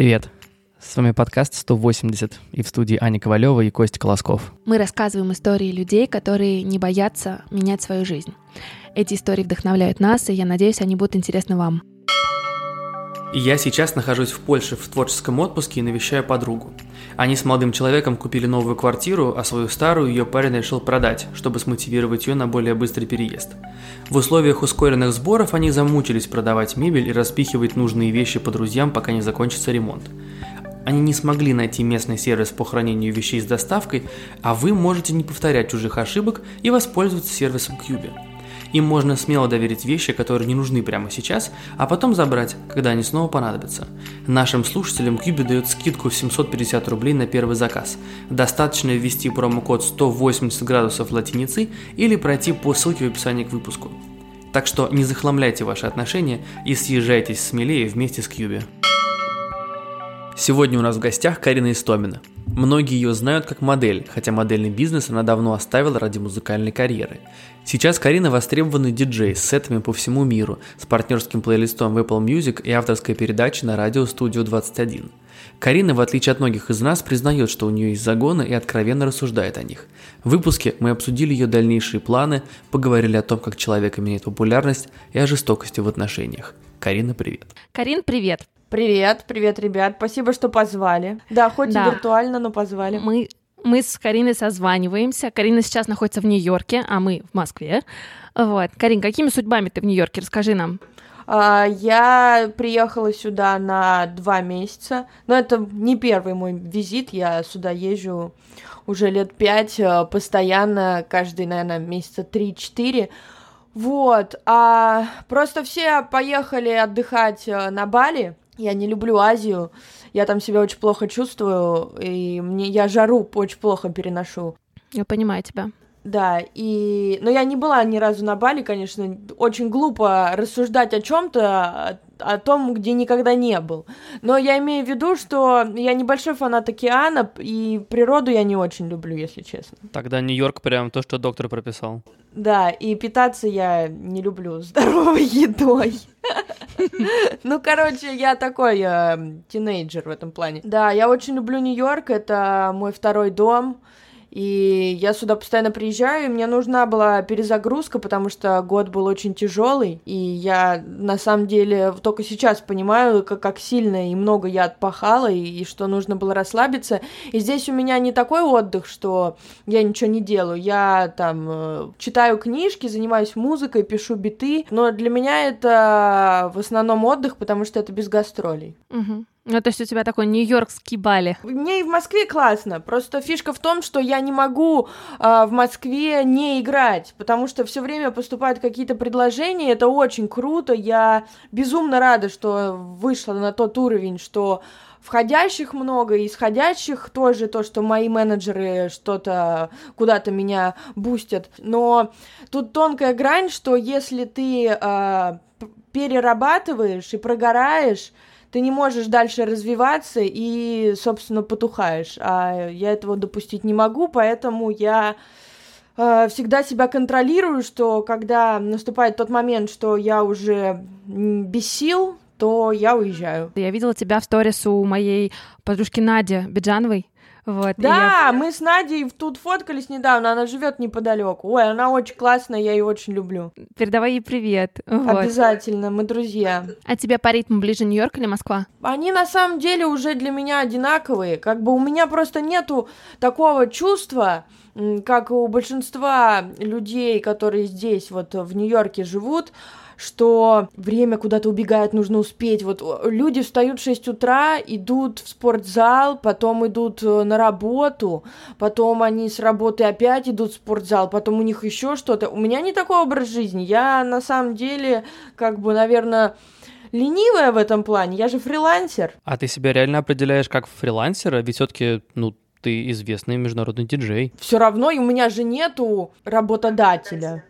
Привет. С вами подкаст 180 и в студии Аня Ковалева и Костя Колосков. Мы рассказываем истории людей, которые не боятся менять свою жизнь. Эти истории вдохновляют нас, и я надеюсь, они будут интересны вам. Я сейчас нахожусь в Польше в творческом отпуске и навещаю подругу. Они с молодым человеком купили новую квартиру, а свою старую ее парень решил продать, чтобы смотивировать ее на более быстрый переезд. В условиях ускоренных сборов они замучились продавать мебель и распихивать нужные вещи по друзьям, пока не закончится ремонт. Они не смогли найти местный сервис по хранению вещей с доставкой, а вы можете не повторять чужих ошибок и воспользоваться сервисом Cube. Им можно смело доверить вещи, которые не нужны прямо сейчас, а потом забрать, когда они снова понадобятся. Нашим слушателям Кьюби дает скидку в 750 рублей на первый заказ. Достаточно ввести промокод 180 градусов латиницы или пройти по ссылке в описании к выпуску. Так что не захламляйте ваши отношения и съезжайтесь смелее вместе с Кьюби. Сегодня у нас в гостях Карина Истомина. Многие ее знают как модель, хотя модельный бизнес она давно оставила ради музыкальной карьеры. Сейчас Карина востребованный диджей с сетами по всему миру, с партнерским плейлистом в Apple Music и авторской передачей на радио Studio 21. Карина, в отличие от многих из нас, признает, что у нее есть загоны и откровенно рассуждает о них. В выпуске мы обсудили ее дальнейшие планы, поговорили о том, как человек меняет популярность и о жестокости в отношениях. Карина, привет. Карин, привет. Привет, привет, ребят. Спасибо, что позвали. Да, хоть да. и виртуально, но позвали. Мы мы с Кариной созваниваемся. Карина сейчас находится в Нью-Йорке, а мы в Москве. Вот. Карин, какими судьбами ты в Нью-Йорке? Расскажи нам. А, я приехала сюда на два месяца. Но это не первый мой визит. Я сюда езжу уже лет пять, э, постоянно, каждый, наверное, месяца три-четыре. Вот. А просто все поехали отдыхать э, на Бали. Я не люблю Азию я там себя очень плохо чувствую, и мне я жару очень плохо переношу. Я понимаю тебя. Да, и... Но я не была ни разу на Бали, конечно. Очень глупо рассуждать о чем то о том, где никогда не был. Но я имею в виду, что я небольшой фанат океана, и природу я не очень люблю, если честно. Тогда Нью-Йорк прям то, что доктор прописал. Да, и питаться я не люблю здоровой едой. Ну, короче, я такой э, тинейджер в этом плане. Да, я очень люблю Нью-Йорк, это мой второй дом. И я сюда постоянно приезжаю, и мне нужна была перезагрузка, потому что год был очень тяжелый, и я на самом деле только сейчас понимаю, как, как сильно и много я отпахала, и, и что нужно было расслабиться. И здесь у меня не такой отдых, что я ничего не делаю. Я там э, читаю книжки, занимаюсь музыкой, пишу биты, но для меня это в основном отдых, потому что это без гастролей. Угу. Ну, то есть у тебя такой нью-йоркский Бали. Мне и в Москве классно. Просто фишка в том, что я не могу э, в Москве не играть, потому что все время поступают какие-то предложения. Это очень круто. Я безумно рада, что вышла на тот уровень, что входящих много, и исходящих тоже, то, что мои менеджеры что-то куда-то меня бустят. Но тут тонкая грань, что если ты э, перерабатываешь и прогораешь, ты не можешь дальше развиваться и, собственно, потухаешь. А я этого допустить не могу, поэтому я э, всегда себя контролирую, что когда наступает тот момент, что я уже без сил, то я уезжаю. Я видела тебя в сторис у моей подружки Нади Биджановой. Вот, да, я... мы с Надей тут фоткались недавно, она живет неподалеку. Ой, она очень классная, я ее очень люблю. Передавай ей привет. Вот. Обязательно, мы друзья. А тебе по ритму ближе Нью-Йорк или Москва? Они на самом деле уже для меня одинаковые. Как бы у меня просто нету такого чувства, как у большинства людей, которые здесь вот в Нью-Йорке живут, что время куда-то убегает, нужно успеть. Вот люди встают в 6 утра, идут в спортзал, потом идут э, на работу, потом они с работы опять идут в спортзал, потом у них еще что-то. У меня не такой образ жизни. Я на самом деле, как бы, наверное, ленивая в этом плане. Я же фрилансер. А ты себя реально определяешь как фрилансера? Ведь все-таки, ну, ты известный международный диджей. Все равно у меня же нету работодателя.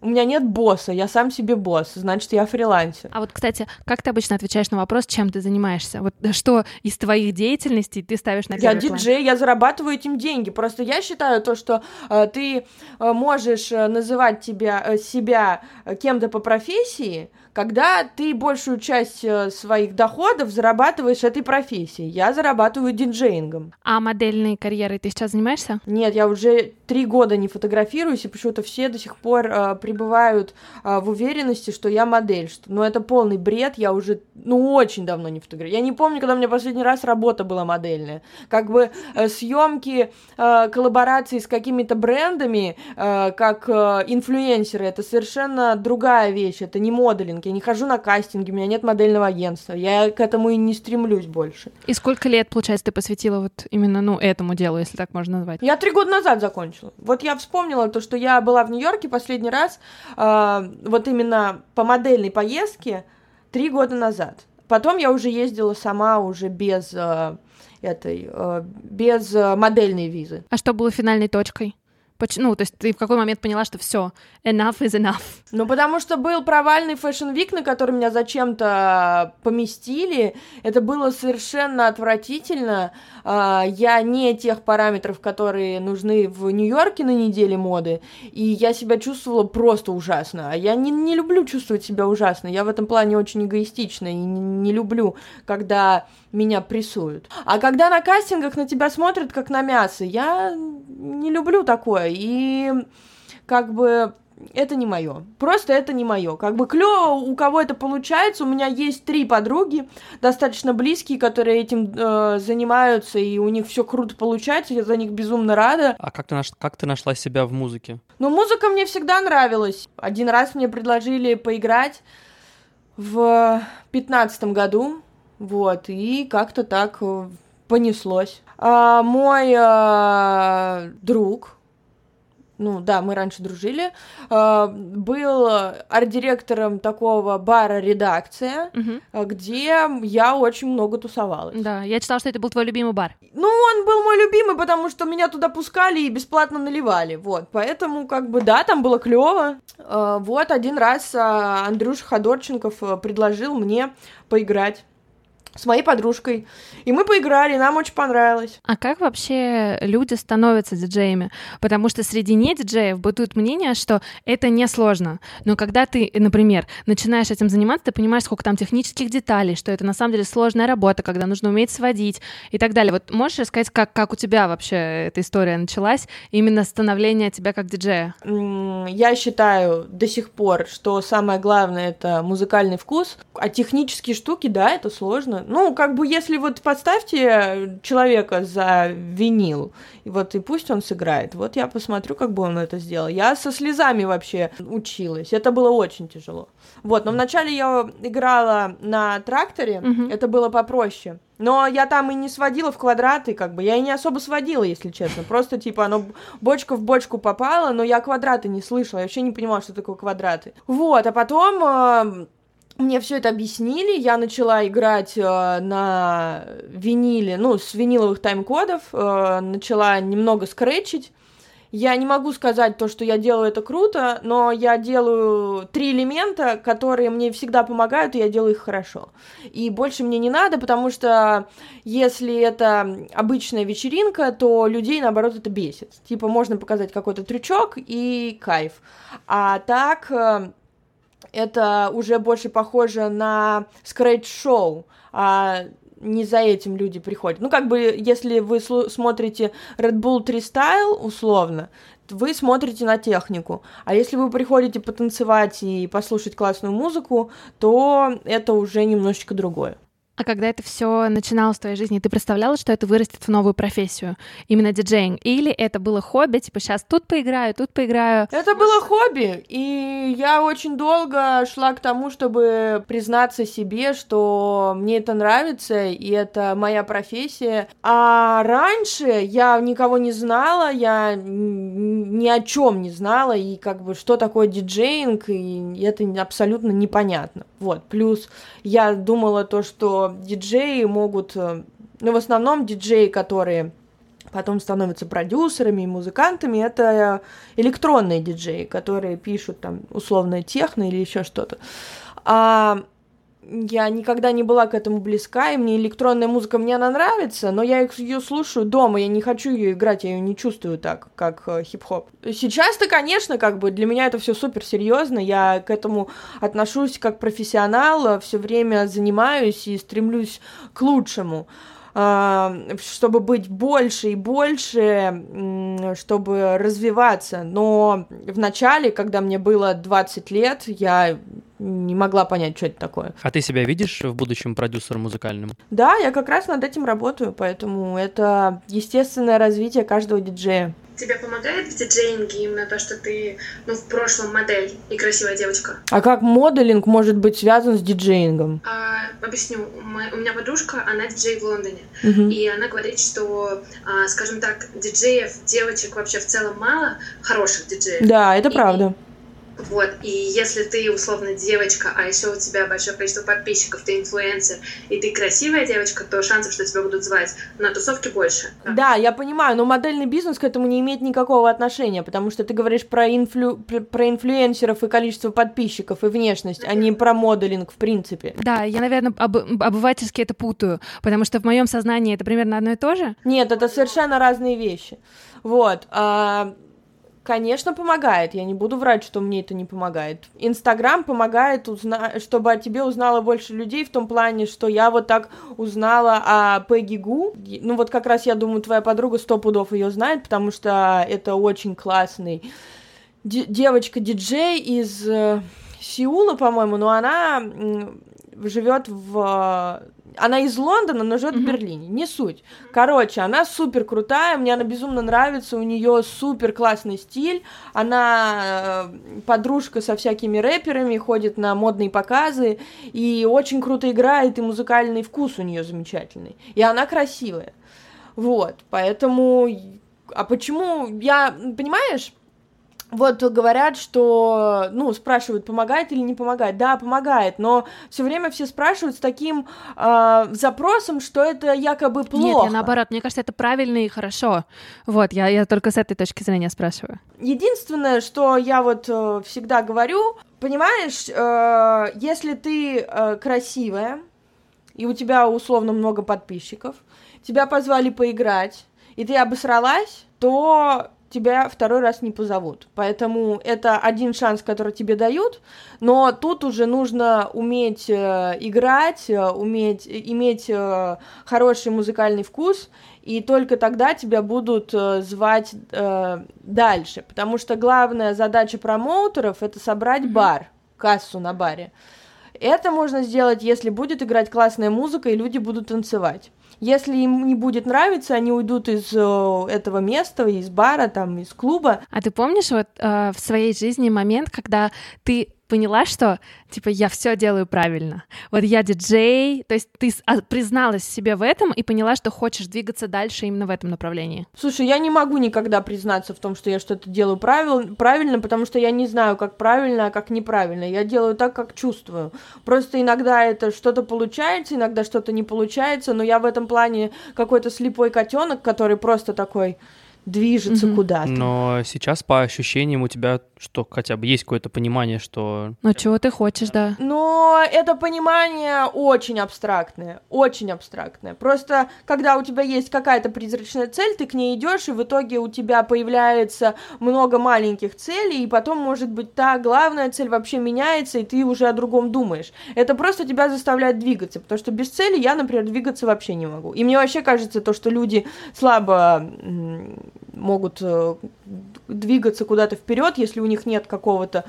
У меня нет босса, я сам себе босс, значит, я фрилансер. А вот, кстати, как ты обычно отвечаешь на вопрос, чем ты занимаешься? Вот что из твоих деятельностей ты ставишь на Я первый план? диджей, я зарабатываю этим деньги. Просто я считаю то, что э, ты э, можешь э, называть тебя, э, себя э, кем-то по профессии, когда ты большую часть э, своих доходов зарабатываешь этой профессией. Я зарабатываю диджеингом. А модельной карьерой ты сейчас занимаешься? Нет, я уже три года не фотографируюсь, и почему-то все до сих пор э, пребывают э, в уверенности, что я модель. Что, ну, это полный бред, я уже, ну, очень давно не фотографирую. Я не помню, когда у меня последний раз работа была модельная. Как бы э, съемки, э, коллаборации с какими-то брендами, э, как э, инфлюенсеры, это совершенно другая вещь, это не моделинг. Я не хожу на кастинги, у меня нет модельного агентства, я к этому и не стремлюсь больше. И сколько лет, получается, ты посвятила вот именно, ну, этому делу, если так можно назвать? Я три года назад закончила. Вот я вспомнила то, что я была в Нью-Йорке последний раз, э, вот именно по модельной поездке, три года назад. Потом я уже ездила сама, уже без э, этой, э, без модельной визы. А что было финальной точкой? Поч- Ну, то есть ты в какой момент поняла, что все, enough is enough? Ну, потому что был провальный Fashion Week, на который меня зачем-то поместили. Это было совершенно отвратительно. А, Я не тех параметров, которые нужны в Нью-Йорке на неделе моды. И я себя чувствовала просто ужасно. А я не, не люблю чувствовать себя ужасно. Я в этом плане очень эгоистична и не, не люблю, когда меня прессуют. А когда на кастингах на тебя смотрят как на мясо, я не люблю такое. И как бы это не мое. Просто это не мое. Как бы клево, у кого это получается. У меня есть три подруги, достаточно близкие, которые этим э, занимаются, и у них все круто получается. Я за них безумно рада. А как ты, наш... как ты нашла себя в музыке? Но музыка мне всегда нравилась. Один раз мне предложили поиграть в пятнадцатом году. Вот, и как-то так э, понеслось. А, мой э, друг, ну да, мы раньше дружили, э, был арт-директором такого бара «Редакция», э, где я очень много тусовалась. Да, я читала, что это был твой любимый бар. Ну, он был мой любимый, потому что меня туда пускали и бесплатно наливали, вот. Поэтому, как бы, да, там было клево. Э, вот, один раз э, Андрюша Ходорченков предложил мне поиграть с моей подружкой. И мы поиграли, нам очень понравилось. А как вообще люди становятся диджеями? Потому что среди не диджеев бытует мнение, что это несложно. Но когда ты, например, начинаешь этим заниматься, ты понимаешь, сколько там технических деталей, что это на самом деле сложная работа, когда нужно уметь сводить и так далее. Вот можешь рассказать, как, как у тебя вообще эта история началась, именно становление тебя как диджея? Я считаю до сих пор, что самое главное это музыкальный вкус, а технические штуки, да, это сложно. Ну, как бы, если вот подставьте человека за винил, и вот и пусть он сыграет, вот я посмотрю, как бы он это сделал. Я со слезами вообще училась, это было очень тяжело. Вот, но вначале я играла на тракторе, Мгм. это было попроще. Но я там и не сводила в квадраты, как бы. Я и не особо сводила, если честно. Просто, типа, оно бочка в бочку попало, но я квадраты не слышала. Я вообще не понимала, что такое квадраты. Вот, а потом э, мне все это объяснили, я начала играть э, на виниле, ну, с виниловых тайм-кодов, э, начала немного скретчить. Я не могу сказать то, что я делаю это круто, но я делаю три элемента, которые мне всегда помогают, и я делаю их хорошо. И больше мне не надо, потому что если это обычная вечеринка, то людей, наоборот, это бесит. Типа, можно показать какой-то трючок и кайф. А так, э, это уже больше похоже на скретч-шоу, а не за этим люди приходят. Ну, как бы, если вы смотрите Red Bull 3 Style, условно, вы смотрите на технику. А если вы приходите потанцевать и послушать классную музыку, то это уже немножечко другое. А когда это все начиналось в твоей жизни, ты представляла, что это вырастет в новую профессию, именно диджеинг? Или это было хобби, типа сейчас тут поиграю, тут поиграю? Это было хобби, и я очень долго шла к тому, чтобы признаться себе, что мне это нравится, и это моя профессия. А раньше я никого не знала, я ни о чем не знала, и как бы что такое диджеинг, и это абсолютно непонятно. Вот, плюс я думала то, что диджеи могут, э, ну, в основном диджеи, которые потом становятся продюсерами и музыкантами, это электронные диджеи, которые пишут там условно техно или еще что-то. А я никогда не была к этому близка, и мне электронная музыка мне она нравится, но я ее слушаю дома, я не хочу ее играть, я ее не чувствую так, как э, хип-хоп. Сейчас-то, конечно, как бы для меня это все супер серьезно, я к этому отношусь как профессионал, все время занимаюсь и стремлюсь к лучшему. А, чтобы быть больше и больше, чтобы развиваться. Но в начале, когда мне было 20 лет, я не могла понять, что это такое. А ты себя видишь в будущем продюсером музыкальным? Да, я как раз над этим работаю, поэтому это естественное развитие каждого диджея. Тебе помогает в диджеинге именно то, что ты, ну, в прошлом модель и красивая девочка? А как моделинг может быть связан с диджеингом? А, объясню. У меня подружка, она диджей в Лондоне. Uh-huh. И она говорит, что, а, скажем так, диджеев, девочек вообще в целом мало, хороших диджеев. Да, это и, правда. Вот, и если ты условно девочка, а еще у тебя большое количество подписчиков, ты инфлюенсер, и ты красивая девочка, то шансов, что тебя будут звать на тусовке больше. Да, я понимаю, но модельный бизнес к этому не имеет никакого отношения, потому что ты говоришь про, инфлю... про инфлюенсеров и количество подписчиков и внешность, а не про моделинг в принципе. Да, я, наверное, об... обывательски это путаю, потому что в моем сознании это примерно одно и то же. Нет, это совершенно разные вещи. Вот. А Конечно, помогает. Я не буду врать, что мне это не помогает. Инстаграм помогает, узна... чтобы о тебе узнало больше людей в том плане, что я вот так узнала о Пегги Гу. Ну вот как раз я думаю, твоя подруга сто пудов ее знает, потому что это очень классный девочка-диджей из э, Сеула, по-моему, но она живет в она из Лондона, но живет mm-hmm. в Берлине. Не суть. Короче, она супер крутая, мне она безумно нравится, у нее супер классный стиль. Она э, подружка со всякими рэперами, ходит на модные показы и очень круто играет, и музыкальный вкус у нее замечательный. И она красивая. Вот, поэтому. А почему я, понимаешь? Вот говорят, что, ну, спрашивают, помогает или не помогает. Да, помогает, но все время все спрашивают с таким э, запросом, что это якобы плохо. Нет, я наоборот, мне кажется, это правильно и хорошо. Вот, я, я только с этой точки зрения спрашиваю. Единственное, что я вот э, всегда говорю, понимаешь, э, если ты э, красивая, и у тебя условно много подписчиков, тебя позвали поиграть, и ты обосралась, то тебя второй раз не позовут. Поэтому это один шанс, который тебе дают, но тут уже нужно уметь э, играть, э, уметь иметь э, хороший музыкальный вкус, и только тогда тебя будут звать дальше, потому что главная задача промоутеров это собрать бар, кассу на баре. Это можно сделать, если будет играть классная музыка и люди будут танцевать. Если им не будет нравиться, они уйдут из э, этого места, из бара, там, из клуба. А ты помнишь вот э, в своей жизни момент, когда ты поняла, что, типа, я все делаю правильно. Вот я диджей, то есть ты а, призналась себе в этом и поняла, что хочешь двигаться дальше именно в этом направлении. Слушай, я не могу никогда признаться в том, что я что-то делаю правил, правильно, потому что я не знаю, как правильно, а как неправильно. Я делаю так, как чувствую. Просто иногда это что-то получается, иногда что-то не получается, но я в этом плане какой-то слепой котенок, который просто такой движется mm-hmm. куда-то. Но сейчас по ощущениям у тебя что хотя бы есть какое-то понимание, что... Ну, чего ты хочешь, да. Но это понимание очень абстрактное, очень абстрактное. Просто, когда у тебя есть какая-то призрачная цель, ты к ней идешь, и в итоге у тебя появляется много маленьких целей, и потом, может быть, та главная цель вообще меняется, и ты уже о другом думаешь. Это просто тебя заставляет двигаться, потому что без цели я, например, двигаться вообще не могу. И мне вообще кажется то, что люди слабо могут э, двигаться куда-то вперед, если у них нет какого-то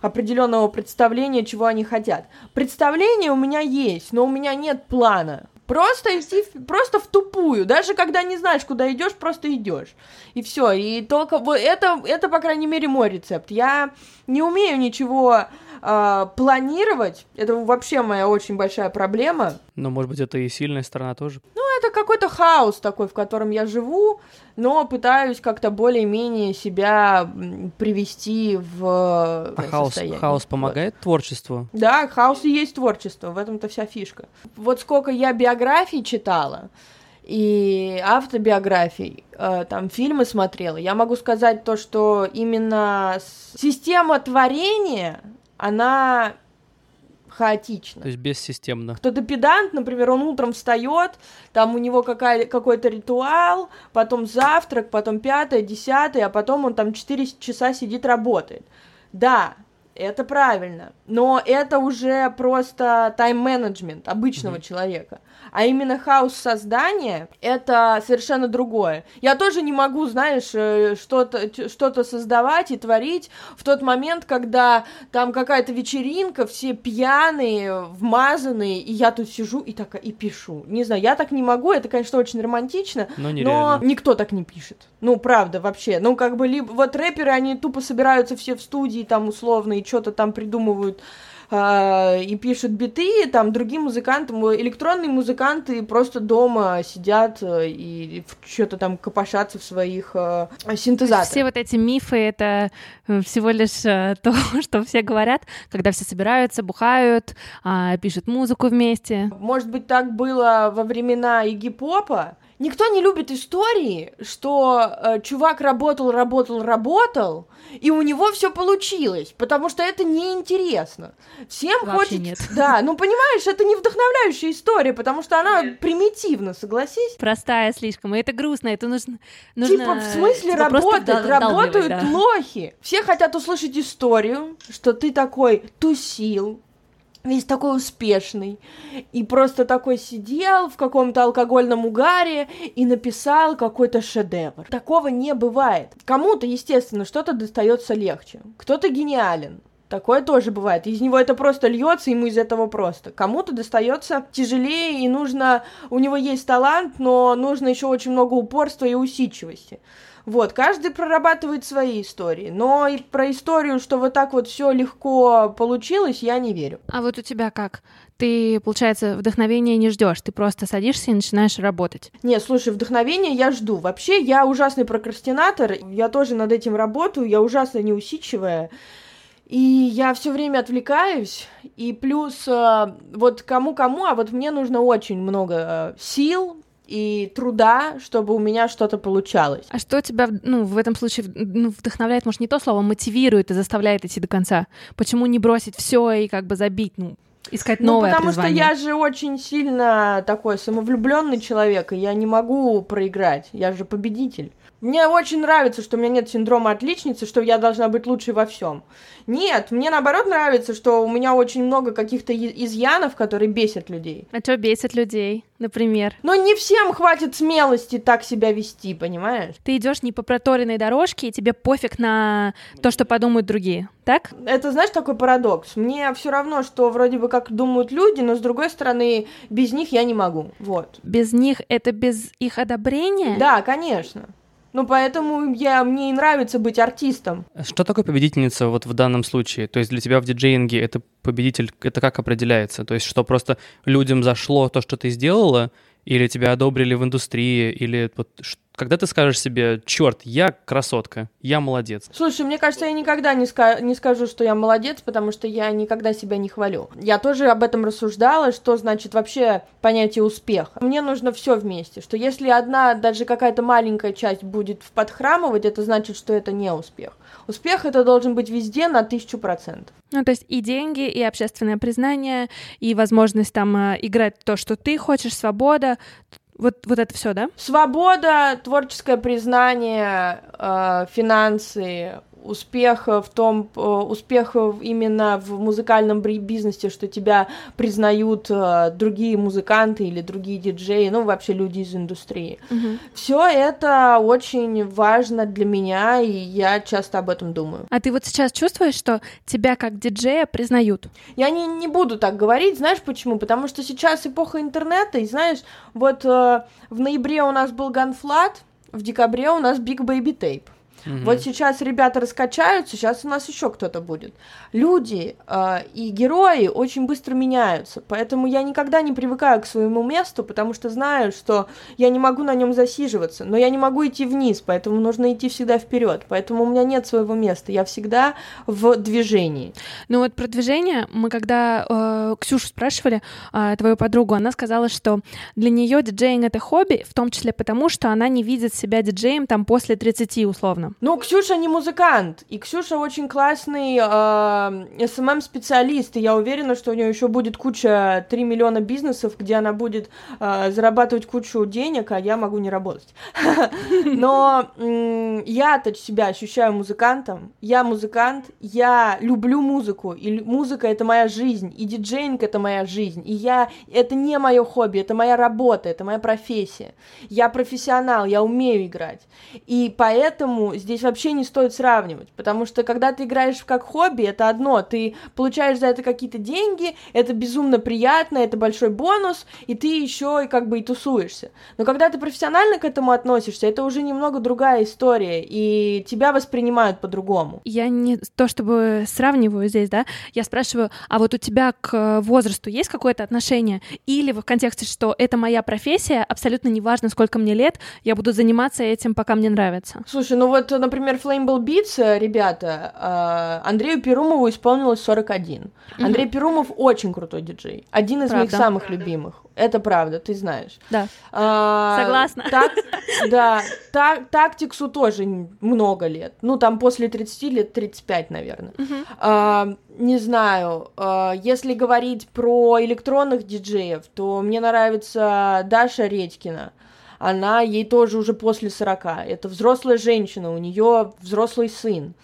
определенного представления, чего они хотят. Представление у меня есть, но у меня нет плана. Просто идти, просто в тупую. Даже когда не знаешь, куда идешь, просто идешь. И все. И только вот это, это, по крайней мере, мой рецепт. Я не умею ничего э, планировать. Это вообще моя очень большая проблема. Но, может быть, это и сильная сторона тоже. Это какой-то хаос такой, в котором я живу, но пытаюсь как-то более-менее себя привести в а хаос, хаос помогает вот. творчеству? Да, хаос и есть творчество, в этом-то вся фишка. Вот сколько я биографий читала, и автобиографий, э, там фильмы смотрела, я могу сказать то, что именно система творения, она хаотично. То есть бессистемно. Кто-то педант, например, он утром встает, там у него какая, какой-то ритуал, потом завтрак, потом пятое, десятое, а потом он там 4 часа сидит, работает. Да, это правильно, но это уже просто тайм-менеджмент обычного mm-hmm. человека а именно хаос создания — это совершенно другое. Я тоже не могу, знаешь, э, что-то что создавать и творить в тот момент, когда там какая-то вечеринка, все пьяные, вмазанные, и я тут сижу и так и пишу. Не знаю, я так не могу, это, конечно, очень романтично, но, но никто так не пишет. Ну, правда, вообще. Ну, как бы, либо вот рэперы, они тупо собираются все в студии там условно и что-то там придумывают э, и пишут биты, там другие музыканты, электронные музыканты просто дома сидят э, и что-то там копошатся в своих э, синтезаторах. Все вот эти мифы — это э, всего лишь э, то, что все говорят, когда все собираются, бухают, э, пишут музыку вместе. Может быть, так было во времена Игги-попа, Никто не любит истории, что э, чувак работал, работал, работал, и у него все получилось, потому что это неинтересно. Всем Вообще хочется... нет. Да, ну понимаешь, это не вдохновляющая история, потому что она нет. примитивна, согласись. Простая слишком, и это грустно, это нужно... нужно типа, в смысле типа работать? Работают да. лохи. Все хотят услышать историю, что ты такой тусил, весь такой успешный, и просто такой сидел в каком-то алкогольном угаре и написал какой-то шедевр. Такого не бывает. Кому-то, естественно, что-то достается легче, кто-то гениален, Такое тоже бывает. Из него это просто льется, ему из этого просто. Кому-то достается тяжелее, и нужно. У него есть талант, но нужно еще очень много упорства и усидчивости. Вот, каждый прорабатывает свои истории, но и про историю, что вот так вот все легко получилось, я не верю. А вот у тебя как? Ты, получается, вдохновения не ждешь, ты просто садишься и начинаешь работать. Не, слушай, вдохновения я жду. Вообще, я ужасный прокрастинатор, я тоже над этим работаю, я ужасно неусидчивая. И я все время отвлекаюсь, и плюс э, вот кому-кому, а вот мне нужно очень много э, сил, и труда, чтобы у меня что-то получалось. А что тебя, ну, в этом случае ну, вдохновляет, может, не то слово, мотивирует и заставляет идти до конца? Почему не бросить все и как бы забить, ну, искать новое Ну, потому призвание? что я же очень сильно такой самовлюбленный человек, и я не могу проиграть. Я же победитель. Мне очень нравится, что у меня нет синдрома отличницы, что я должна быть лучшей во всем. Нет, мне наоборот нравится, что у меня очень много каких-то изъянов, которые бесят людей. А что бесит людей, например? Но не всем хватит смелости так себя вести, понимаешь? Ты идешь не по проторенной дорожке, и тебе пофиг на то, что подумают другие, так? Это, знаешь, такой парадокс. Мне все равно, что вроде бы как думают люди, но с другой стороны, без них я не могу. Вот. Без них это без их одобрения? Да, конечно. Ну, поэтому я, мне и нравится быть артистом. Что такое победительница вот в данном случае? То есть для тебя в диджеинге это победитель, это как определяется? То есть что просто людям зашло то, что ты сделала, или тебя одобрили в индустрии, или вот когда ты скажешь себе, черт, я красотка, я молодец? Слушай, мне кажется, я никогда не, ска- не скажу, что я молодец, потому что я никогда себя не хвалю. Я тоже об этом рассуждала, что значит вообще понятие успеха. Мне нужно все вместе, что если одна, даже какая-то маленькая часть будет подхрамывать, это значит, что это не успех. Успех это должен быть везде на тысячу процентов. Ну, то есть и деньги, и общественное признание, и возможность там э, играть то, что ты хочешь, свобода. Вот, вот это все, да? Свобода, творческое признание, э, финансы, успех в том, э, успех именно в музыкальном бизнесе, что тебя признают э, другие музыканты или другие диджеи, ну вообще люди из индустрии. Угу. Все это очень важно для меня, и я часто об этом думаю. А ты вот сейчас чувствуешь, что тебя как диджея признают? Я не, не буду так говорить, знаешь почему? Потому что сейчас эпоха интернета, и знаешь, вот э, в ноябре у нас был Ганфлат, в декабре у нас Big Baby Tape. Угу. Вот сейчас ребята раскачаются, сейчас у нас еще кто-то будет. Люди э, и герои очень быстро меняются, поэтому я никогда не привыкаю к своему месту, потому что знаю, что я не могу на нем засиживаться, но я не могу идти вниз, поэтому нужно идти всегда вперед. Поэтому у меня нет своего места, я всегда в движении. Ну вот про движение мы когда э, Ксюшу спрашивали, э, твою подругу, она сказала, что для нее диджеинг это хобби, в том числе потому, что она не видит себя диджеем там после 30 условно. Ну, Ксюша не музыкант, и Ксюша очень классный э, SMM-специалист, и я уверена, что у нее еще будет куча 3 миллиона бизнесов, где она будет э, зарабатывать кучу денег, а я могу не работать. Но я-то себя ощущаю музыкантом, я музыкант, я люблю музыку, и музыка — это моя жизнь, и диджейнг — это моя жизнь, и я... Это не мое хобби, это моя работа, это моя профессия. Я профессионал, я умею играть. И поэтому здесь вообще не стоит сравнивать, потому что когда ты играешь как хобби, это одно, ты получаешь за это какие-то деньги, это безумно приятно, это большой бонус, и ты еще и как бы и тусуешься. Но когда ты профессионально к этому относишься, это уже немного другая история, и тебя воспринимают по-другому. Я не то чтобы сравниваю здесь, да, я спрашиваю, а вот у тебя к возрасту есть какое-то отношение? Или в контексте, что это моя профессия, абсолютно неважно, сколько мне лет, я буду заниматься этим, пока мне нравится? Слушай, ну вот, например, Flammable Beats, э, ребята, э, Андрею Перумову исполнилось 41. Mm-hmm. Андрей Перумов очень крутой диджей. Один из правда. моих самых правда. любимых. Это правда, ты знаешь. Да. А, Согласна. Так, да. Так, тактиксу тоже много лет. Ну, там после 30 лет 35, наверное. Uh-huh. А, не знаю. А, если говорить про электронных диджеев, то мне нравится Даша Редькина она, ей тоже уже после 40. Это взрослая женщина, у нее взрослый сын.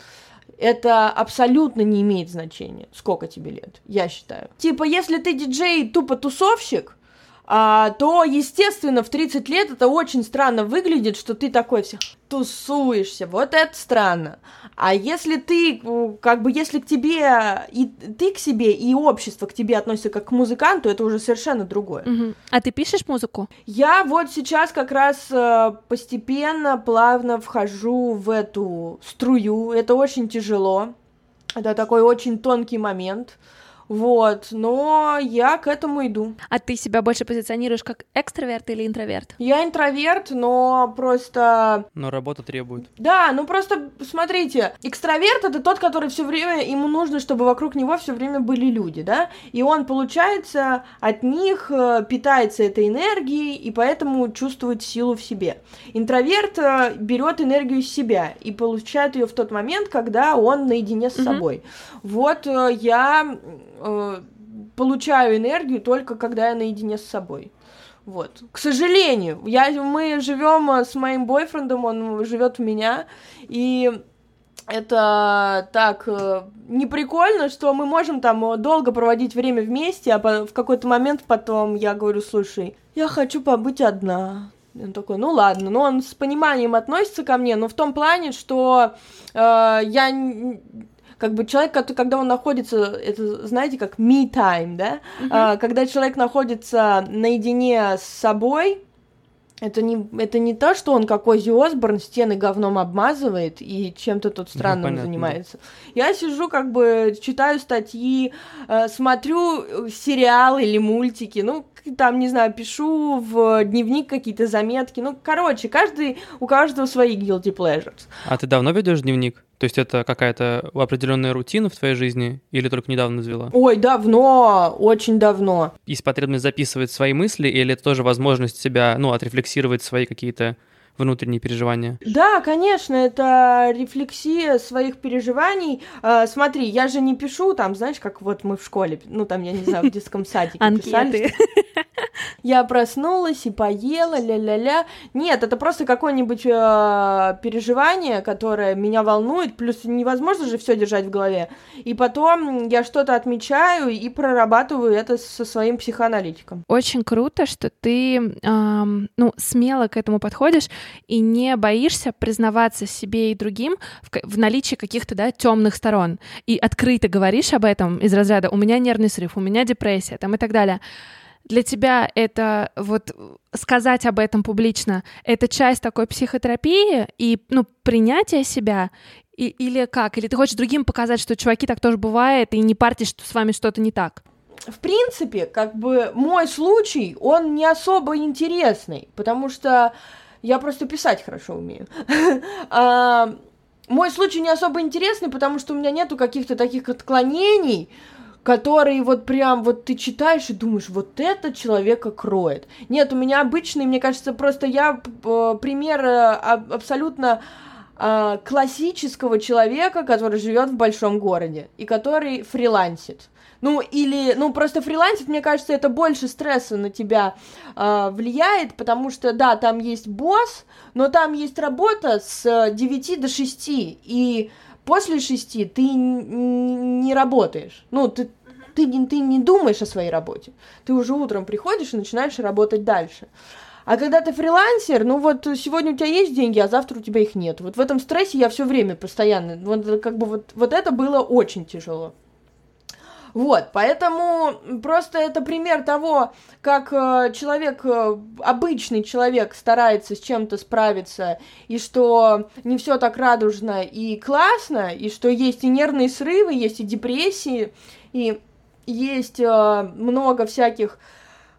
Это абсолютно не имеет значения, сколько тебе лет, я считаю. Типа, если ты диджей тупо тусовщик, а, то, естественно, в 30 лет это очень странно выглядит, что ты такой всех тусуешься, вот это странно. А если ты, как бы, если к тебе, и ты к себе, и общество к тебе относится как к музыканту, это уже совершенно другое. Угу. А ты пишешь музыку? Я вот сейчас как раз э, постепенно, плавно вхожу в эту струю, это очень тяжело, это такой очень тонкий момент, вот, но я к этому иду. А ты себя больше позиционируешь как экстраверт или интроверт? Я интроверт, но просто... Но работа требует. Да, ну просто смотрите, экстраверт это тот, который все время, ему нужно, чтобы вокруг него все время были люди, да, и он, получается, от них э, питается этой энергией, и поэтому чувствует силу в себе. Интроверт э, берет энергию из себя и получает ее в тот момент, когда он наедине с собой. Mm-hmm. Вот э, я э, получаю энергию только когда я наедине с собой. Вот. К сожалению, я, мы живем э, с моим бойфрендом, он живет у меня, и это так э, не прикольно, что мы можем там долго проводить время вместе, а в какой-то момент потом я говорю, слушай, я хочу побыть одна. Он такой, ну ладно, ну он с пониманием относится ко мне, но в том плане, что э, я как бы человек, когда он находится, это, знаете, как me time, да, uh-huh. а, когда человек находится наедине с собой, это не, это не то, что он как Ози Осборн стены говном обмазывает и чем-то тут ну, странным ну, занимается. Я сижу, как бы читаю статьи, э, смотрю сериалы или мультики, ну, там, не знаю, пишу в дневник какие-то заметки. Ну, короче, каждый, у каждого свои guilty pleasures. А ты давно ведешь дневник? То есть это какая-то определенная рутина в твоей жизни или только недавно завела? Ой, давно, очень давно. Есть потребность записывать свои мысли или это тоже возможность себя, ну, отрефлексировать свои какие-то внутренние переживания? Да, конечно, это рефлексия своих переживаний. А, смотри, я же не пишу там, знаешь, как вот мы в школе, ну там, я не знаю, в детском садике писали. Я проснулась и поела, ля-ля-ля. Нет, это просто какое-нибудь э, переживание, которое меня волнует, плюс невозможно же все держать в голове. И потом я что-то отмечаю и прорабатываю это со своим психоаналитиком. Очень круто, что ты, эм, ну, смело к этому подходишь и не боишься признаваться себе и другим в, в наличии каких-то, да, темных сторон. И открыто говоришь об этом из разряда «у меня нервный срыв, у меня депрессия», там и так далее. Для тебя это вот сказать об этом публично, это часть такой психотерапии и, ну, принятия себя, и, или как? Или ты хочешь другим показать, что чуваки так тоже бывает, и не парьтесь, что с вами что-то не так? В принципе, как бы мой случай, он не особо интересный, потому что я просто писать хорошо умею. А, мой случай не особо интересный, потому что у меня нету каких-то таких отклонений, которые вот прям вот ты читаешь и думаешь, вот это человека кроет. Нет, у меня обычный, мне кажется, просто я э, пример э, абсолютно э, классического человека, который живет в большом городе и который фрилансит. Ну, или, ну, просто фрилансить, мне кажется, это больше стресса на тебя э, влияет, потому что, да, там есть босс, но там есть работа с 9 до 6, и после 6 ты не работаешь. Ну, ты, ты, ты не думаешь о своей работе. Ты уже утром приходишь и начинаешь работать дальше. А когда ты фрилансер, ну вот сегодня у тебя есть деньги, а завтра у тебя их нет. Вот в этом стрессе я все время постоянно. Вот как бы вот, вот это было очень тяжело. Вот, поэтому просто это пример того, как э, человек, э, обычный человек старается с чем-то справиться, и что не все так радужно и классно, и что есть и нервные срывы, есть и депрессии, и есть э, много всяких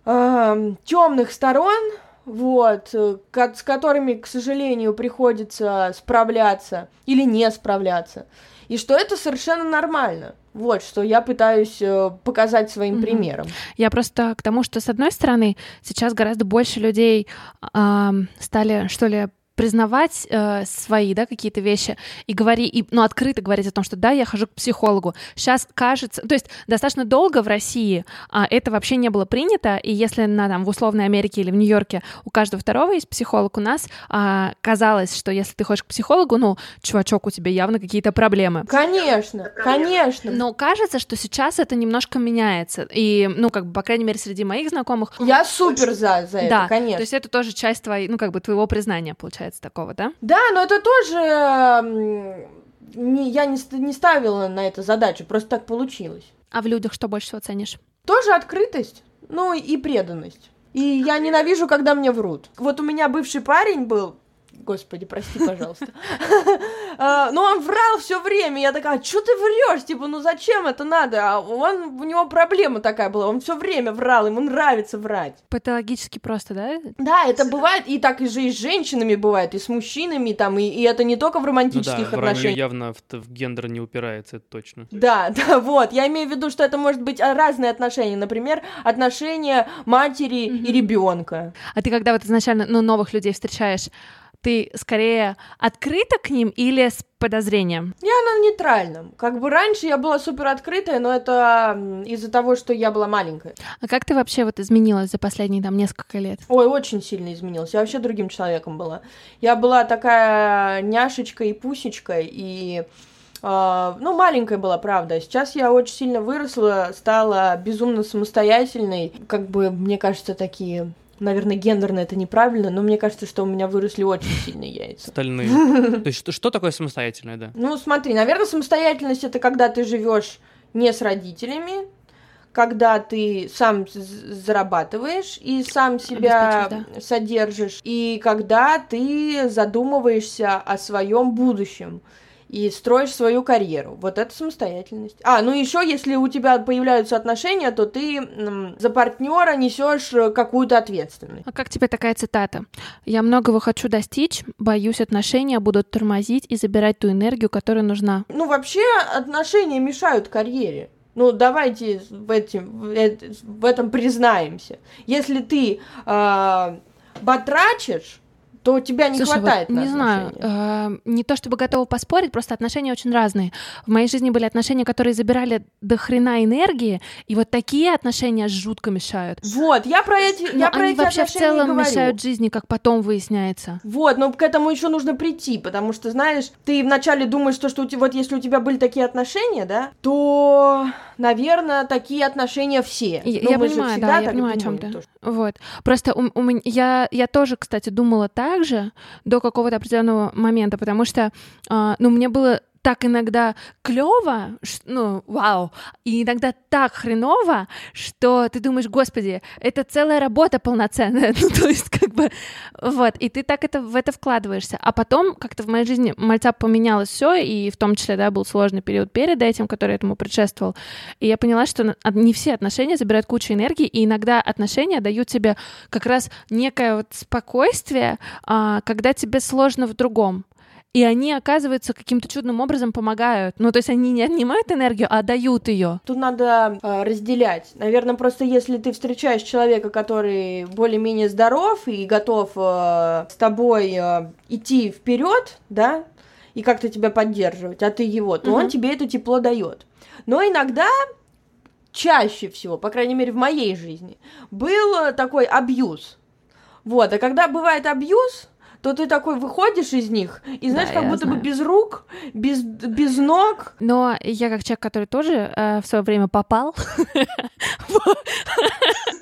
э, темных сторон, вот, э, с которыми, к сожалению, приходится справляться или не справляться, и что это совершенно нормально. Вот, что я пытаюсь э, показать своим mm-hmm. примером. Я просто к тому, что, с одной стороны, сейчас гораздо больше людей э, стали, что ли, признавать э, свои, да, какие-то вещи и говори, и, ну, открыто говорить о том, что да, я хожу к психологу. Сейчас кажется, то есть достаточно долго в России а, это вообще не было принято, и если на там в условной Америке или в Нью-Йорке у каждого второго есть психолог, у нас а, казалось, что если ты ходишь к психологу, ну, чувачок, у тебя явно какие-то проблемы. Конечно, конечно. Но кажется, что сейчас это немножко меняется, и, ну, как бы, по крайней мере, среди моих знакомых... Я супер за, за это, да, конечно. то есть это тоже часть твоей, ну, как бы, твоего признания, получается получается, такого, да? Да, но это тоже... Не, я не, не ставила на это задачу, просто так получилось. А в людях что больше всего ценишь? Тоже открытость, ну и преданность. И я ненавижу, когда мне врут. Вот у меня бывший парень был, Господи, прости, пожалуйста. А, ну, он врал все время. Я такая, что ты врешь? Типа, ну зачем это надо? А он, у него проблема такая была. Он все время врал, ему нравится врать. Патологически просто, да? Да, это бывает, и так и же и с женщинами бывает, и с мужчинами, там, и, и это не только в романтических ну да, отношениях. явно в, в гендер не упирается, это точно. Да, да, вот. Я имею в виду, что это может быть разные отношения. Например, отношения матери mm-hmm. и ребенка. А ты когда вот изначально, ну, новых людей встречаешь, ты скорее открыта к ним или с подозрением? Я на нейтральном. Как бы раньше я была супер открытая, но это из-за того, что я была маленькая. А как ты вообще вот изменилась за последние там несколько лет? Ой, очень сильно изменилась. Я вообще другим человеком была. Я была такая няшечка и пусечка, и Uh, ну, маленькая была, правда. Сейчас я очень сильно выросла, стала безумно самостоятельной. Как бы, мне кажется, такие Наверное, гендерно это неправильно, но мне кажется, что у меня выросли очень сильные яйца. Стальные. То есть что, такое самостоятельное, да? Ну, смотри, наверное, самостоятельность это когда ты живешь не с родителями, когда ты сам зарабатываешь и сам себя да. содержишь, и когда ты задумываешься о своем будущем и строишь свою карьеру. Вот это самостоятельность. А, ну еще, если у тебя появляются отношения, то ты м, за партнера несешь э, какую-то ответственность. А как тебе такая цитата? Я многого хочу достичь, боюсь, отношения будут тормозить и забирать ту энергию, которая нужна. Ну, вообще, отношения мешают карьере. Ну, давайте в, этим, в этом признаемся. Если ты э, батрачишь, то тебя не Слушай, хватает. Вот, не знаю, э, не то чтобы готова поспорить, просто отношения очень разные. В моей жизни были отношения, которые забирали до хрена энергии, и вот такие отношения жутко мешают. Вот, я про эти, но я про они эти вообще в целом мешают жизни, как потом выясняется. Вот, но к этому еще нужно прийти, потому что знаешь, ты вначале думаешь, что, что у тебя, вот если у тебя были такие отношения, да, то, наверное, такие отношения все. Я, ну, я понимаю, да, я понимаю, о чем ты. Вот, просто у, у меня, я, я тоже, кстати, думала так же до какого-то определенного момента, потому что, э, ну, мне было так иногда клево, ну, вау, и иногда так хреново, что ты думаешь, господи, это целая работа полноценная, ну, то есть, как бы, вот, и ты так это, в это вкладываешься. А потом как-то в моей жизни мальца поменялось все, и в том числе, да, был сложный период перед этим, который этому предшествовал, и я поняла, что не все отношения забирают кучу энергии, и иногда отношения дают тебе как раз некое вот спокойствие, а, когда тебе сложно в другом и они, оказывается, каким-то чудным образом помогают. Ну, то есть они не отнимают энергию, а дают ее. Тут надо э, разделять. Наверное, просто если ты встречаешь человека, который более-менее здоров и готов э, с тобой э, идти вперед, да, и как-то тебя поддерживать, а ты его, то угу. он тебе это тепло дает. Но иногда чаще всего, по крайней мере в моей жизни, был такой абьюз. Вот, а когда бывает абьюз, то ты такой выходишь из них, и знаешь, да, как будто знаю. бы без рук, без, без ног. Но я как человек, который тоже э, в свое время попал.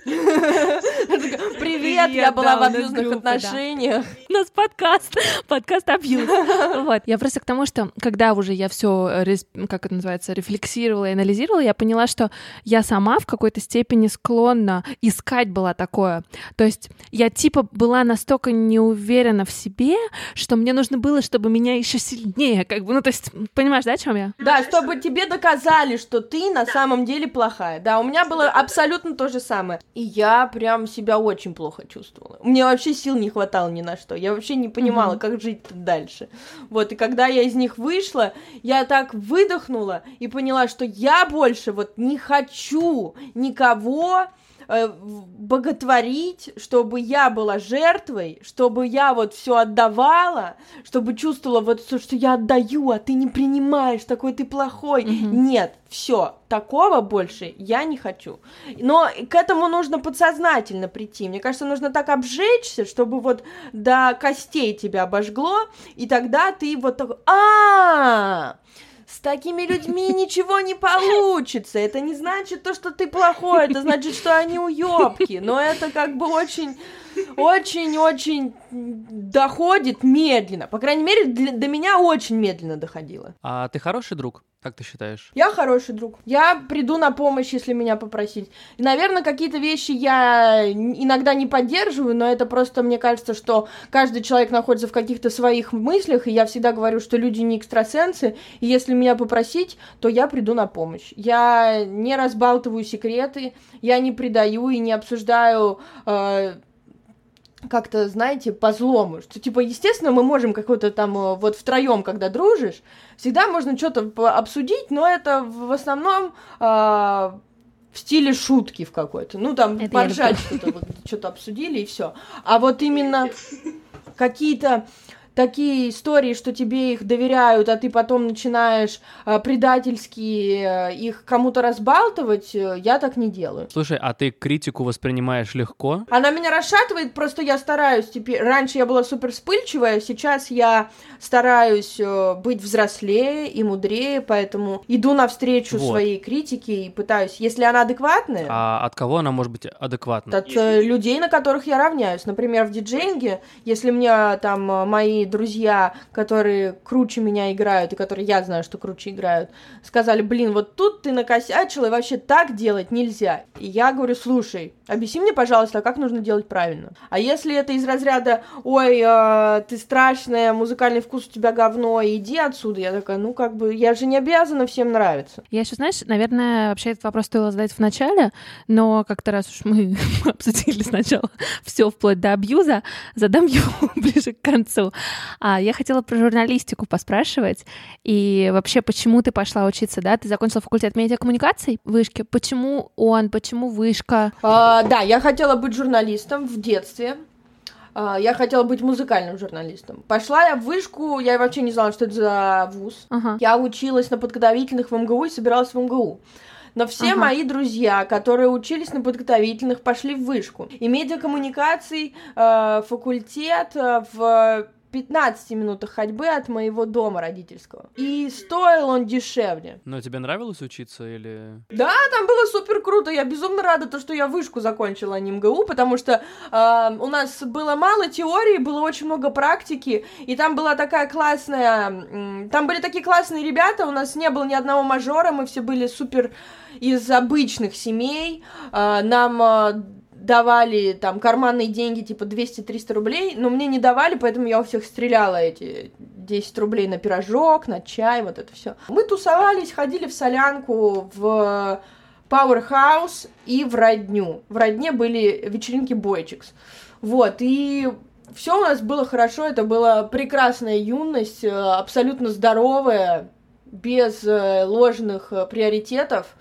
Привет, я была в абьюзных отношениях. У нас подкаст, подкаст абьюз. Вот, я просто к тому, что когда уже я все, как это называется, рефлексировала и анализировала, я поняла, что я сама в какой-то степени склонна искать была такое. То есть я типа была настолько не уверена в себе, что мне нужно было, чтобы меня еще сильнее, как бы, ну то есть, понимаешь, да, о чем я? Да, чтобы тебе доказали, что ты на самом деле плохая. Да, у меня было абсолютно то же самое. И я прям себя очень плохо чувствовала. Мне вообще сил не хватало ни на что. Я вообще не понимала, mm-hmm. как жить дальше. Вот, и когда я из них вышла, я так выдохнула и поняла, что я больше вот не хочу никого Э, боготворить, чтобы я была жертвой, чтобы я вот все отдавала, чтобы чувствовала вот то, что я отдаю, а ты не принимаешь, такой ты плохой. Mm-hmm. Нет, все, такого больше я не хочу. Но к этому нужно подсознательно прийти. Мне кажется, нужно так обжечься, чтобы вот до костей тебя обожгло, и тогда ты вот такой, а с такими людьми ничего не получится. Это не значит то, что ты плохой, это значит, что они уёбки. Но это как бы очень, очень-очень доходит медленно. По крайней мере, для, до меня очень медленно доходило. А ты хороший друг? Как ты считаешь? Я хороший друг. Я приду на помощь, если меня попросить. И, наверное, какие-то вещи я иногда не поддерживаю, но это просто, мне кажется, что каждый человек находится в каких-то своих мыслях, и я всегда говорю, что люди не экстрасенсы, и если меня попросить, то я приду на помощь. Я не разбалтываю секреты, я не предаю и не обсуждаю э, как-то, знаете, по злому, что, типа, естественно, мы можем какой-то там, э, вот втроем, когда дружишь, всегда можно что-то обсудить, но это в основном э, в стиле шутки в какой-то, ну, там, это поржать что-то, вот, что-то обсудили и все. А вот именно какие-то такие истории, что тебе их доверяют, а ты потом начинаешь э, предательски э, их кому-то разбалтывать, э, я так не делаю. Слушай, а ты критику воспринимаешь легко? Она меня расшатывает, просто я стараюсь теперь. Раньше я была супер вспыльчивая, сейчас я стараюсь э, быть взрослее и мудрее, поэтому иду навстречу вот. своей критике и пытаюсь, если она адекватная. А от кого она может быть адекватна? От э, людей, на которых я равняюсь. Например, в диджейнге, если мне там э, друзья, которые круче меня играют, и которые я знаю, что круче играют, сказали, блин, вот тут ты накосячила, и вообще так делать нельзя. И я говорю, слушай, объясни мне, пожалуйста, как нужно делать правильно. А если это из разряда, ой, э, ты страшная, музыкальный вкус у тебя говно, иди отсюда, я такая, ну как бы, я же не обязана всем нравиться. Я еще, знаешь, наверное, вообще этот вопрос стоило задать в начале, но как-то раз уж мы обсудили сначала все вплоть до абьюза, задам его ближе к концу. А я хотела про журналистику поспрашивать. И вообще, почему ты пошла учиться, да? Ты закончила факультет медиакоммуникаций в Вышке. Почему он, почему Вышка? А, да, я хотела быть журналистом в детстве. А, я хотела быть музыкальным журналистом. Пошла я в вышку, я вообще не знала, что это за вуз. Ага. Я училась на подготовительных в МГУ и собиралась в МГУ. Но все ага. мои друзья, которые учились на подготовительных, пошли в вышку. И медиакоммуникаций, э, факультет э, в 15 минутах ходьбы от моего дома родительского. И стоил он дешевле. Но тебе нравилось учиться или... Да, там было супер круто. Я безумно рада, то, что я вышку закончила, а не МГУ, потому что э, у нас было мало теории, было очень много практики, и там была такая классная... Там были такие классные ребята, у нас не было ни одного мажора, мы все были супер из обычных семей. Э, нам э, давали там карманные деньги, типа 200-300 рублей, но мне не давали, поэтому я у всех стреляла эти 10 рублей на пирожок, на чай, вот это все. Мы тусовались, ходили в солянку, в Powerhouse и в Родню. В Родне были вечеринки Бойчикс. Вот, и все у нас было хорошо, это была прекрасная юность, э, абсолютно здоровая, без э, ложных э, приоритетов.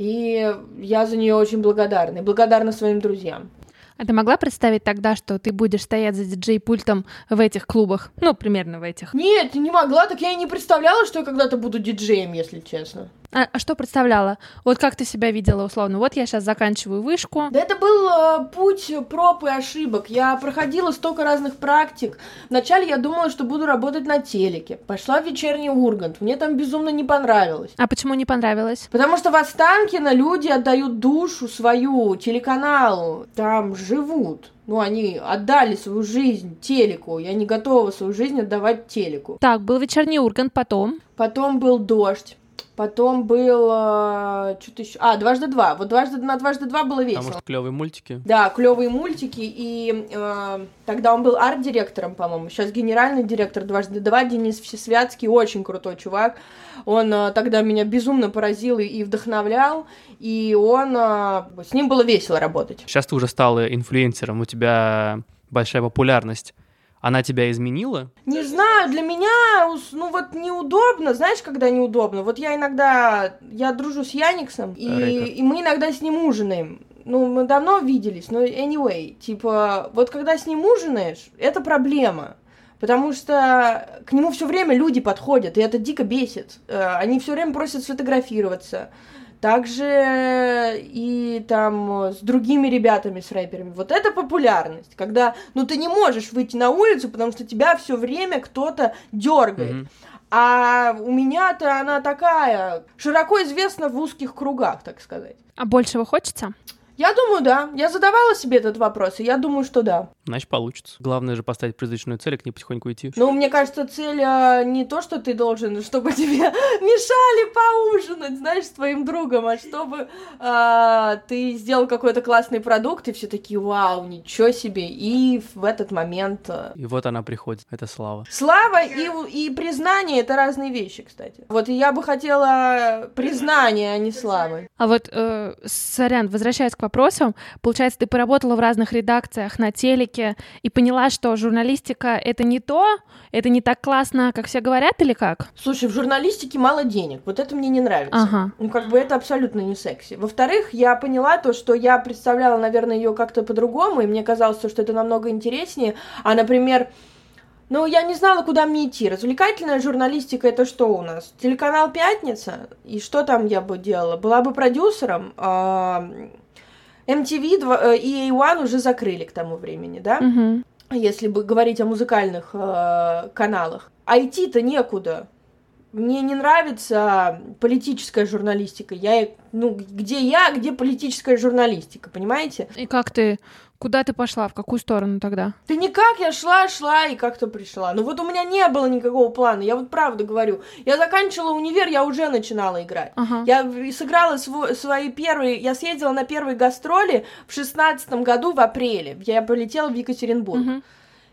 И я за нее очень благодарна. И благодарна своим друзьям. А ты могла представить тогда, что ты будешь стоять за диджей-пультом в этих клубах? Ну, примерно в этих. Нет, не могла, так я и не представляла, что я когда-то буду диджеем, если честно. А, а что представляла? Вот как ты себя видела условно? Вот я сейчас заканчиваю вышку. Да это был э, путь проб и ошибок. Я проходила столько разных практик. Вначале я думала, что буду работать на телеке. Пошла в вечерний Ургант. Мне там безумно не понравилось. А почему не понравилось? Потому что в Останкино люди отдают душу свою телеканалу. Там живут. Ну, они отдали свою жизнь телеку. Я не готова свою жизнь отдавать телеку. Так, был вечерний Ургант, потом? Потом был дождь. Потом был э, что-то еще. А, дважды два. Вот дважды на дважды два было весело. Потому что клевые мультики. Да, клевые мультики. И э, тогда он был арт-директором, по-моему. Сейчас генеральный директор дважды два. Денис Всесвятский, очень крутой чувак. Он э, тогда меня безумно поразил и, и вдохновлял. И он э, с ним было весело работать. Сейчас ты уже стала инфлюенсером, у тебя большая популярность она тебя изменила? Не знаю, для меня, ну вот неудобно, знаешь, когда неудобно. Вот я иногда, я дружу с Яниксом, и, и мы иногда с ним ужинаем. Ну, мы давно виделись, но anyway, типа, вот когда с ним ужинаешь, это проблема. Потому что к нему все время люди подходят, и это дико бесит. Э, они все время просят сфотографироваться. Также и там с другими ребятами, с рэперами. Вот это популярность, когда, ну, ты не можешь выйти на улицу, потому что тебя все время кто-то дергает. Mm-hmm. А у меня-то она такая, широко известна в узких кругах, так сказать. А большего хочется? Я думаю, да. Я задавала себе этот вопрос, и я думаю, что да. Значит, получится. Главное же поставить призрачную цель, и к ней потихоньку идти. Ну, мне кажется, цель а, не то, что ты должен, чтобы тебе мешали поужинать, знаешь, с твоим другом, а чтобы а, ты сделал какой-то классный продукт, и все такие, вау, ничего себе. И в этот момент... А... И вот она приходит, это слава. Слава и, и признание — это разные вещи, кстати. Вот я бы хотела признания, а не славы. А вот, э, сорян, возвращаясь к вопросам. Получается, ты поработала в разных редакциях на телеке и поняла, что журналистика — это не то, это не так классно, как все говорят, или как? Слушай, в журналистике мало денег, вот это мне не нравится. Ага. Ну, как бы это абсолютно не секси. Во-вторых, я поняла то, что я представляла, наверное, ее как-то по-другому, и мне казалось, что это намного интереснее. А, например, ну, я не знала, куда мне идти. Развлекательная журналистика это что у нас? Телеканал Пятница? И что там я бы делала? Была бы продюсером? MTV и A1 уже закрыли к тому времени, да? Угу. Если бы говорить о музыкальных э, каналах. А идти-то некуда. Мне не нравится политическая журналистика. Я, ну, где я, где политическая журналистика, понимаете? И как ты Куда ты пошла? В какую сторону тогда? Да никак, я шла, шла и как-то пришла. Ну вот у меня не было никакого плана, я вот правда говорю. Я заканчивала универ, я уже начинала играть. Ага. Я сыграла св- свои первые... Я съездила на первые гастроли в шестнадцатом году в апреле. Я полетела в Екатеринбург. Угу.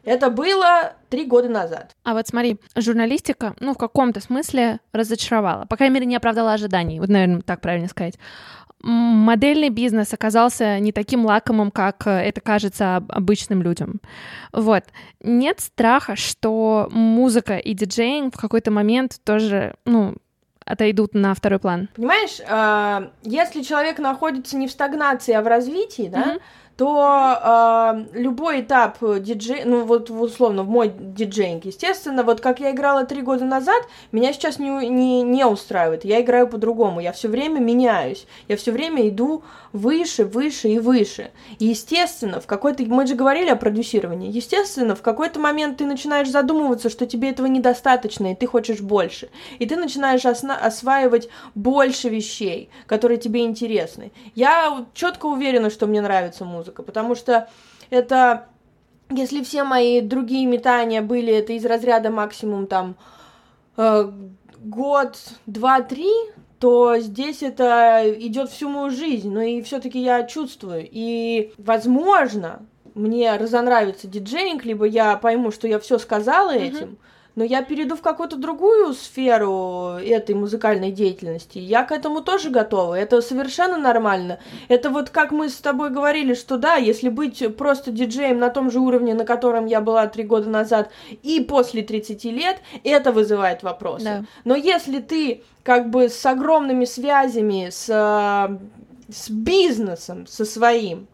Это было три года назад. А вот смотри, журналистика, ну, в каком-то смысле разочаровала. По крайней мере, не оправдала ожиданий. Вот, наверное, так правильно сказать модельный бизнес оказался не таким лакомым, как э, это кажется обычным людям. Вот. Нет страха, что музыка и диджейнг в какой-то момент тоже, ну, отойдут на второй план. Понимаешь, а, если человек находится не в стагнации, а в развитии, да, mm-hmm то э, любой этап диджей, ну вот условно в мой диджейнг, естественно, вот как я играла три года назад, меня сейчас не, не, не устраивает. Я играю по-другому, я все время меняюсь, я все время иду выше, выше и выше. И естественно, в какой-то, мы же говорили о продюсировании, естественно, в какой-то момент ты начинаешь задумываться, что тебе этого недостаточно, и ты хочешь больше. И ты начинаешь осна- осваивать больше вещей, которые тебе интересны. Я четко уверена, что мне нравится музыка, потому что это если все мои другие метания были это из разряда максимум там э, год, два, три, то здесь это идет всю мою жизнь, но и все-таки я чувствую. И, возможно, мне разонравится диджейнг, либо я пойму, что я все сказала mm-hmm. этим, но я перейду в какую-то другую сферу этой музыкальной деятельности. Я к этому тоже готова. Это совершенно нормально. Это вот как мы с тобой говорили, что да, если быть просто диджеем на том же уровне, на котором я была три года назад, и после 30 лет, это вызывает вопросы. Да. Но если ты как бы с огромными связями, с, с бизнесом, со своим,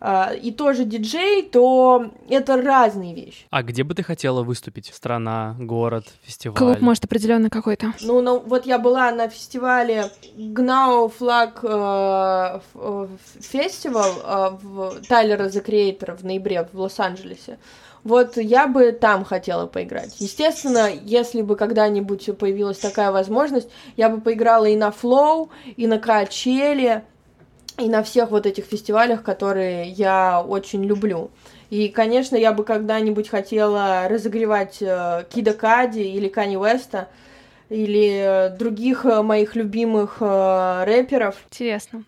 а, и тоже диджей, то это разные вещи. А где бы ты хотела выступить? Страна, город, фестиваль? Клуб, может, определенно какой-то. Ну, ну, вот я была на фестивале Гнау Флаг э, фестивал э, в Тайлера The Creator в ноябре в Лос-Анджелесе. Вот я бы там хотела поиграть. Естественно, если бы когда-нибудь появилась такая возможность, я бы поиграла и на Flow, и на Качеле, и на всех вот этих фестивалях, которые я очень люблю. И, конечно, я бы когда-нибудь хотела разогревать э, Кида Кади или Кани Веста, или э, других э, моих любимых э, рэперов. Интересно.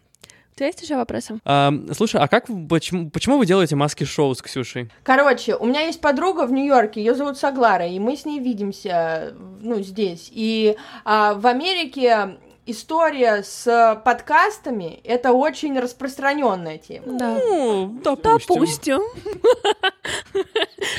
У тебя есть еще вопросы? А, слушай, а как почему, почему вы делаете маски-шоу с Ксюшей? Короче, у меня есть подруга в Нью-Йорке, ее зовут Саглара, и мы с ней видимся, ну, здесь. И а, в Америке история с подкастами это очень распространенная тема. Да. Ну, допустим. допустим.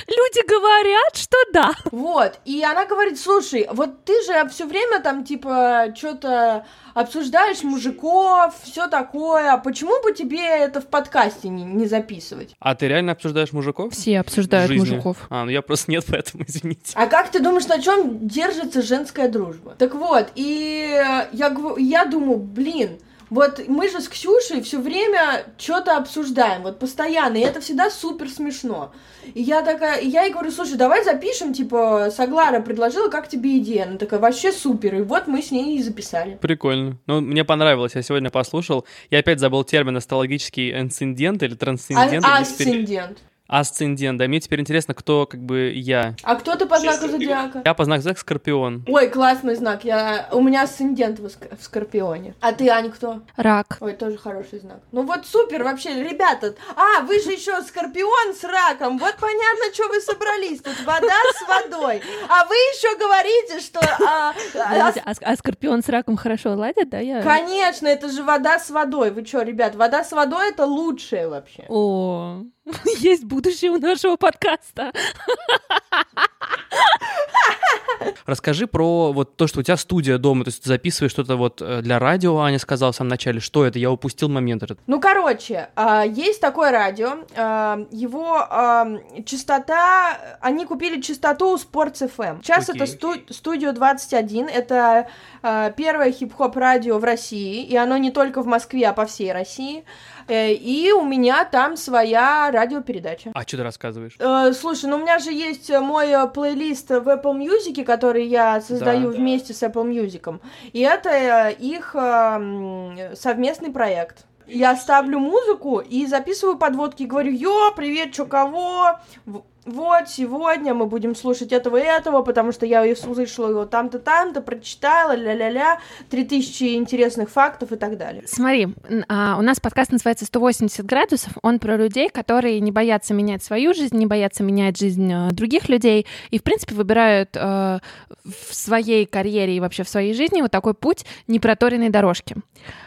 Люди говорят, что да. Вот. И она говорит: слушай, вот ты же все время там, типа, что-то обсуждаешь мужиков, все такое. А почему бы тебе это в подкасте не, не записывать? А ты реально обсуждаешь мужиков? Все обсуждают мужиков. А, ну я просто нет, поэтому извините. А как ты думаешь, на чем держится женская дружба? Так вот, и я, я думаю, блин, вот мы же с Ксюшей все время что-то обсуждаем, вот постоянно, и это всегда супер смешно. И я такая, и я ей говорю, слушай, давай запишем, типа, Саглара предложила, как тебе идея? Она такая, вообще супер, и вот мы с ней и записали. Прикольно. Ну, мне понравилось, я сегодня послушал. Я опять забыл термин астрологический инцидент или трансцендент. А, асцендент асцендент. Да, мне теперь интересно, кто как бы я. А кто ты по знаку зодиака? Я по знаку зодиака Скорпион. Ой, классный знак. Я... У меня асцендент в, ск... в Скорпионе. А ты, Ань, кто? Рак. Ой, тоже хороший знак. Ну вот супер вообще, ребята. А, вы же еще Скорпион с раком. Вот понятно, что вы собрались. Тут вода с водой. А вы еще говорите, что... А, а, а, а Скорпион с раком хорошо ладят, да? Я... Конечно, это же вода с водой. Вы что, ребят, вода с водой это лучшее вообще. О, есть будущее у нашего подкаста. Расскажи про вот то, что у тебя студия дома, то есть ты записываешь что-то вот э, для радио, Аня сказала в самом начале, что это, я упустил момент этот. Ну, короче, а, есть такое радио, а, его частота, они купили частоту у Sports FM. Сейчас okay. это сту, студию 21, это а, первое хип-хоп радио в России, и оно не только в Москве, а по всей России. Э, и у меня там своя радиопередача. А что ты рассказываешь? Э, слушай, ну у меня же есть мой плейлист в Apple Music, который я создаю да, вместе да. с Apple Music. И это их совместный проект. Я ставлю музыку и записываю подводки, говорю, йо, привет, чё, кого? Вот, сегодня мы будем слушать этого и этого, потому что я услышала его там-то, там-то, прочитала, ля-ля-ля, 3000 интересных фактов и так далее. Смотри, а, у нас подкаст называется «180 градусов», он про людей, которые не боятся менять свою жизнь, не боятся менять жизнь а, других людей, и, в принципе, выбирают э, в своей карьере и вообще в своей жизни вот такой путь непроторенной дорожки.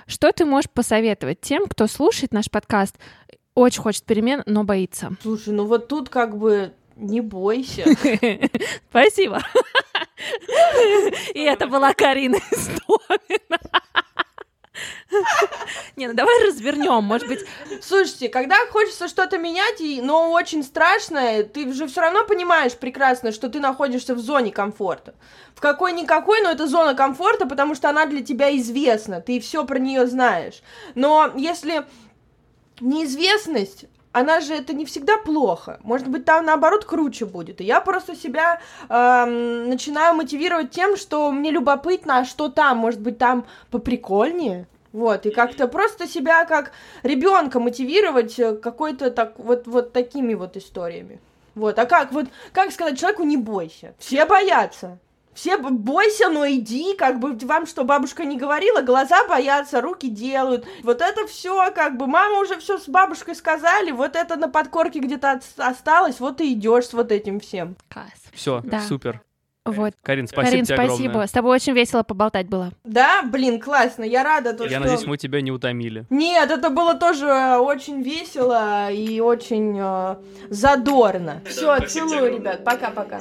Что ты можешь посоветовать тем, кто слушает наш подкаст, очень хочет перемен, но боится. Слушай, ну вот тут как бы не бойся. Спасибо. И это была Карина Истомина. Не, ну давай развернем, может быть. Слушайте, когда хочется что-то менять, но очень страшно, ты же все равно понимаешь прекрасно, что ты находишься в зоне комфорта. В какой-никакой, но это зона комфорта, потому что она для тебя известна, ты все про нее знаешь. Но если неизвестность, она же это не всегда плохо. Может быть, там наоборот круче будет. И я просто себя э, начинаю мотивировать тем, что мне любопытно, а что там, может быть, там поприкольнее. Вот, и как-то просто себя как ребенка мотивировать э, какой-то так вот, вот такими вот историями. Вот, а как вот, как сказать человеку не бойся? Все боятся. Все бойся, но иди, как бы вам что бабушка не говорила, глаза боятся, руки делают. Вот это все, как бы мама уже все с бабушкой сказали, вот это на подкорке где-то осталось, вот и идешь с вот этим всем. Класс. Все, да. супер. Вот. Карин, спасибо Карин, тебе спасибо. огромное. С тобой очень весело поболтать было. Да, блин, классно, я рада. То, я что... надеюсь, мы тебя не утомили. Нет, это было тоже очень весело и очень э, задорно. Все, целую, ребят, пока-пока.